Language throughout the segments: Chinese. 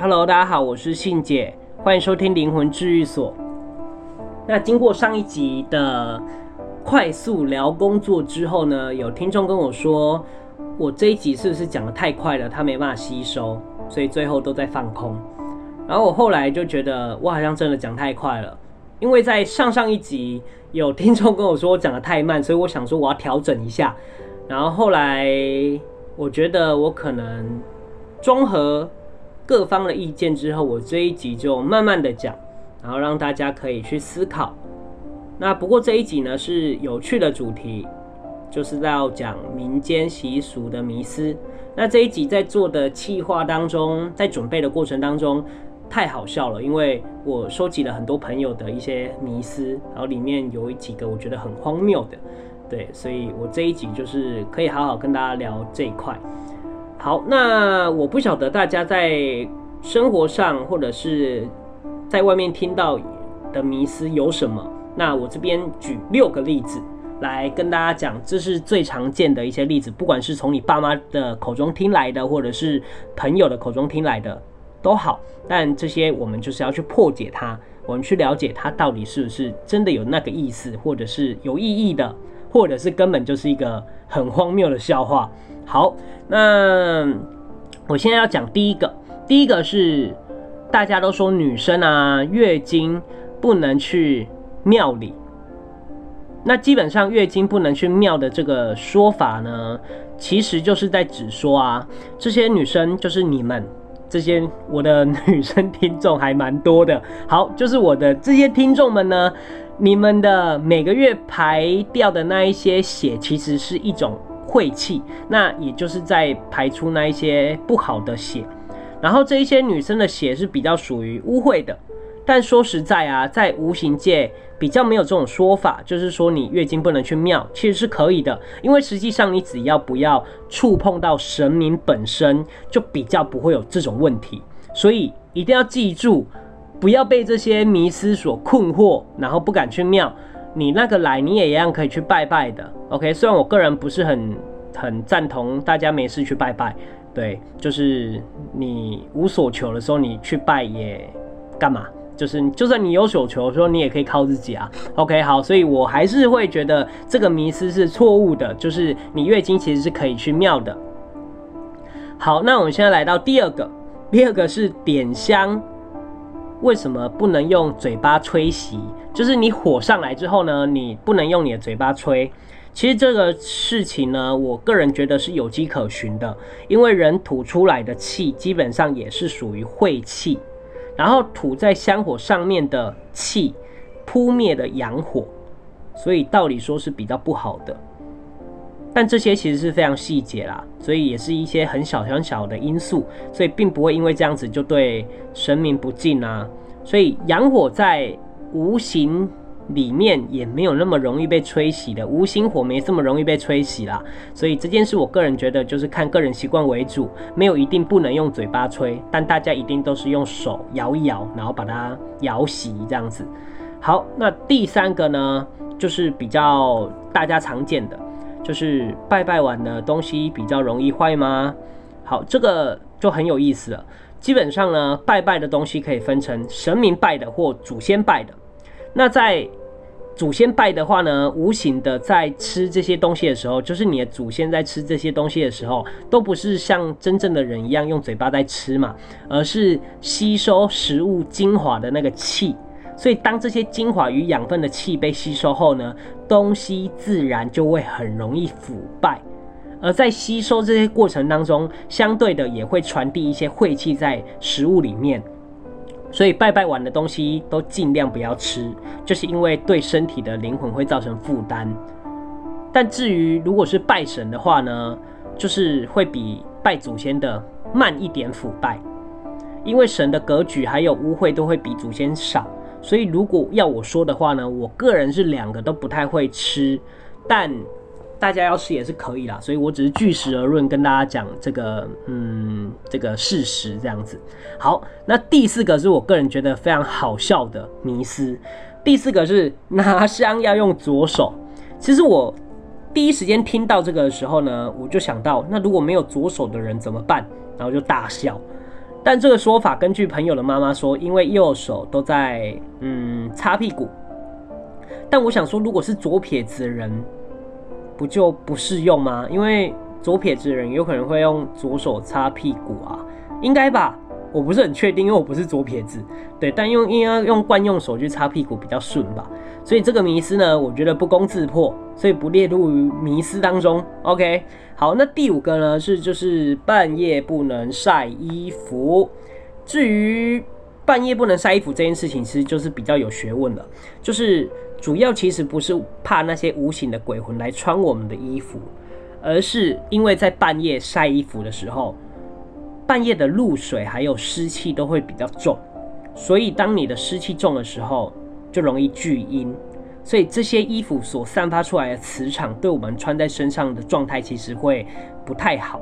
Hello，大家好，我是信姐，欢迎收听灵魂治愈所。那经过上一集的快速聊工作之后呢，有听众跟我说，我这一集是不是讲得太快了，他没办法吸收，所以最后都在放空。然后我后来就觉得，我好像真的讲太快了，因为在上上一集有听众跟我说我讲得太慢，所以我想说我要调整一下。然后后来我觉得我可能综合各方的意见之后，我这一集就慢慢的讲。然后让大家可以去思考。那不过这一集呢是有趣的主题，就是要讲民间习俗的迷思。那这一集在做的企划当中，在准备的过程当中，太好笑了，因为我收集了很多朋友的一些迷思，然后里面有几个我觉得很荒谬的，对，所以我这一集就是可以好好跟大家聊这一块。好，那我不晓得大家在生活上或者是。在外面听到的迷思有什么？那我这边举六个例子来跟大家讲，这是最常见的一些例子，不管是从你爸妈的口中听来的，或者是朋友的口中听来的都好。但这些我们就是要去破解它，我们去了解它到底是不是真的有那个意思，或者是有意义的，或者是根本就是一个很荒谬的笑话。好，那我现在要讲第一个，第一个是。大家都说女生啊，月经不能去庙里。那基本上月经不能去庙的这个说法呢，其实就是在指说啊，这些女生就是你们这些我的女生听众还蛮多的。好，就是我的这些听众们呢，你们的每个月排掉的那一些血，其实是一种晦气，那也就是在排出那一些不好的血。然后这一些女生的血是比较属于污秽的，但说实在啊，在无形界比较没有这种说法，就是说你月经不能去庙，其实是可以的，因为实际上你只要不要触碰到神明本身，就比较不会有这种问题。所以一定要记住，不要被这些迷思所困惑，然后不敢去庙。你那个来，你也一样可以去拜拜的。OK，虽然我个人不是很很赞同大家没事去拜拜。对，就是你无所求的时候，你去拜也干嘛？就是就算你有手球的时候，你也可以靠自己啊。OK，好，所以我还是会觉得这个迷思是错误的，就是你月经其实是可以去庙的。好，那我们现在来到第二个，第二个是点香，为什么不能用嘴巴吹熄？就是你火上来之后呢，你不能用你的嘴巴吹。其实这个事情呢，我个人觉得是有迹可循的，因为人吐出来的气基本上也是属于晦气，然后吐在香火上面的气扑灭的阳火，所以道理说是比较不好的。但这些其实是非常细节啦，所以也是一些很小很小的因素，所以并不会因为这样子就对神明不敬啊。所以阳火在无形。里面也没有那么容易被吹熄的，无心火没这么容易被吹熄啦，所以这件事我个人觉得就是看个人习惯为主，没有一定不能用嘴巴吹，但大家一定都是用手摇一摇，然后把它摇熄这样子。好，那第三个呢，就是比较大家常见的，就是拜拜完的东西比较容易坏吗？好，这个就很有意思了。基本上呢，拜拜的东西可以分成神明拜的或祖先拜的。那在祖先拜的话呢，无形的在吃这些东西的时候，就是你的祖先在吃这些东西的时候，都不是像真正的人一样用嘴巴在吃嘛，而是吸收食物精华的那个气。所以当这些精华与养分的气被吸收后呢，东西自然就会很容易腐败。而在吸收这些过程当中，相对的也会传递一些晦气在食物里面。所以拜拜完的东西都尽量不要吃，就是因为对身体的灵魂会造成负担。但至于如果是拜神的话呢，就是会比拜祖先的慢一点腐败，因为神的格局还有污秽都会比祖先少。所以如果要我说的话呢，我个人是两个都不太会吃，但。大家要吃也是可以啦，所以我只是据实而论，跟大家讲这个，嗯，这个事实这样子。好，那第四个是我个人觉得非常好笑的迷思。第四个是拿香要用左手。其实我第一时间听到这个的时候呢，我就想到，那如果没有左手的人怎么办？然后就大笑。但这个说法，根据朋友的妈妈说，因为右手都在嗯擦屁股。但我想说，如果是左撇子的人，不就不适用吗？因为左撇子的人有可能会用左手擦屁股啊，应该吧？我不是很确定，因为我不是左撇子。对，但用应该用惯用手去擦屁股比较顺吧。所以这个迷思呢，我觉得不攻自破，所以不列入于迷思当中。OK。好，那第五个呢是就是半夜不能晒衣服。至于半夜不能晒衣服这件事情，其实就是比较有学问的。就是主要其实不是怕那些无形的鬼魂来穿我们的衣服，而是因为在半夜晒衣服的时候，半夜的露水还有湿气都会比较重，所以当你的湿气重的时候，就容易聚阴。所以这些衣服所散发出来的磁场，对我们穿在身上的状态其实会不太好。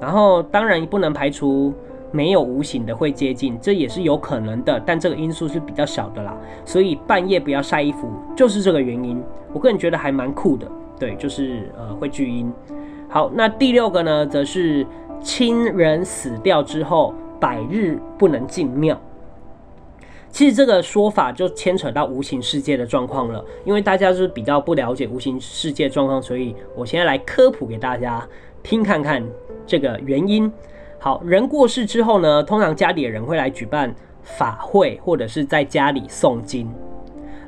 然后当然不能排除没有无形的会接近，这也是有可能的，但这个因素是比较小的啦。所以半夜不要晒衣服，就是这个原因。我个人觉得还蛮酷的，对，就是呃会聚阴。好，那第六个呢，则是亲人死掉之后百日不能进庙。其实这个说法就牵扯到无形世界的状况了，因为大家是比较不了解无形世界状况，所以我现在来科普给大家听看看这个原因。好，人过世之后呢，通常家里的人会来举办法会，或者是在家里诵经，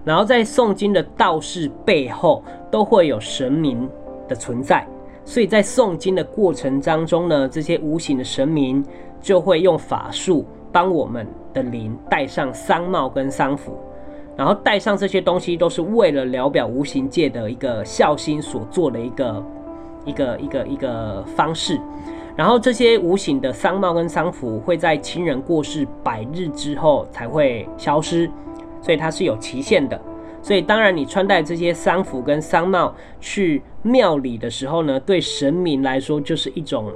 然后在诵经的道士背后都会有神明的存在，所以在诵经的过程当中呢，这些无形的神明就会用法术。帮我们的灵戴上丧帽跟丧服，然后戴上这些东西都是为了聊表无形界的一个孝心所做的一个一个一个一个方式。然后这些无形的丧帽跟丧服会在亲人过世百日之后才会消失，所以它是有期限的。所以当然你穿戴这些丧服跟丧帽去庙里的时候呢，对神明来说就是一种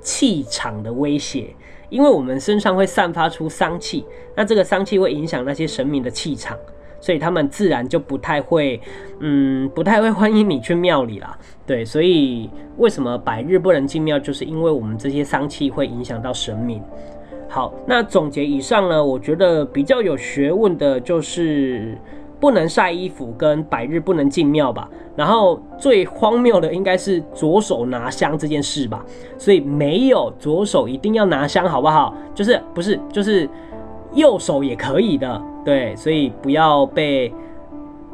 气场的威胁。因为我们身上会散发出丧气，那这个丧气会影响那些神明的气场，所以他们自然就不太会，嗯，不太会欢迎你去庙里啦。对，所以为什么百日不能进庙，就是因为我们这些丧气会影响到神明。好，那总结以上呢，我觉得比较有学问的就是。不能晒衣服跟百日不能进庙吧，然后最荒谬的应该是左手拿香这件事吧，所以没有左手一定要拿香，好不好？就是不是就是右手也可以的，对，所以不要被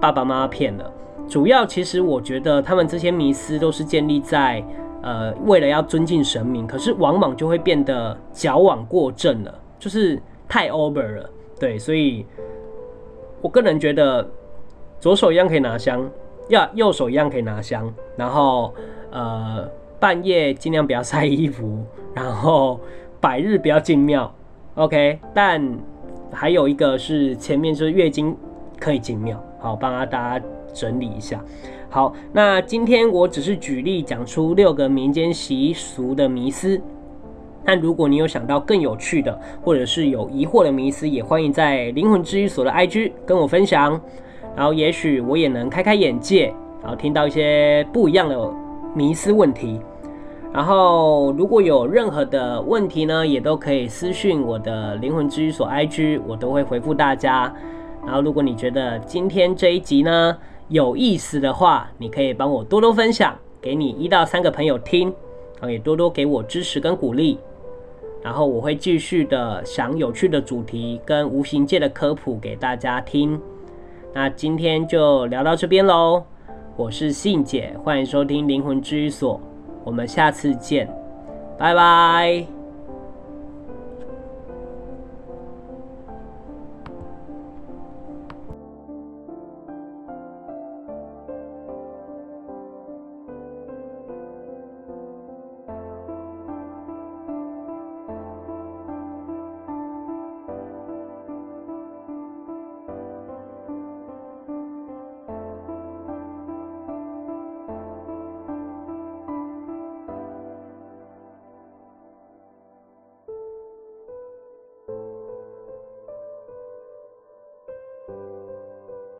爸爸妈妈骗了。主要其实我觉得他们这些迷思都是建立在呃为了要尊敬神明，可是往往就会变得矫枉过正了，就是太 over 了，对，所以。我个人觉得，左手一样可以拿香，要右手一样可以拿香。然后，呃，半夜尽量不要晒衣服，然后百日不要进庙，OK。但还有一个是前面就是月经可以进庙，好，帮大家整理一下。好，那今天我只是举例讲出六个民间习俗的迷思。但如果你有想到更有趣的，或者是有疑惑的迷思，也欢迎在灵魂治愈所的 IG 跟我分享，然后也许我也能开开眼界，然后听到一些不一样的迷思问题。然后如果有任何的问题呢，也都可以私讯我的灵魂治愈所 IG，我都会回复大家。然后如果你觉得今天这一集呢有意思的话，你可以帮我多多分享给你一到三个朋友听，然后也多多给我支持跟鼓励。然后我会继续的想有趣的主题跟无形界的科普给大家听。那今天就聊到这边喽，我是信姐，欢迎收听灵魂治愈所，我们下次见，拜拜。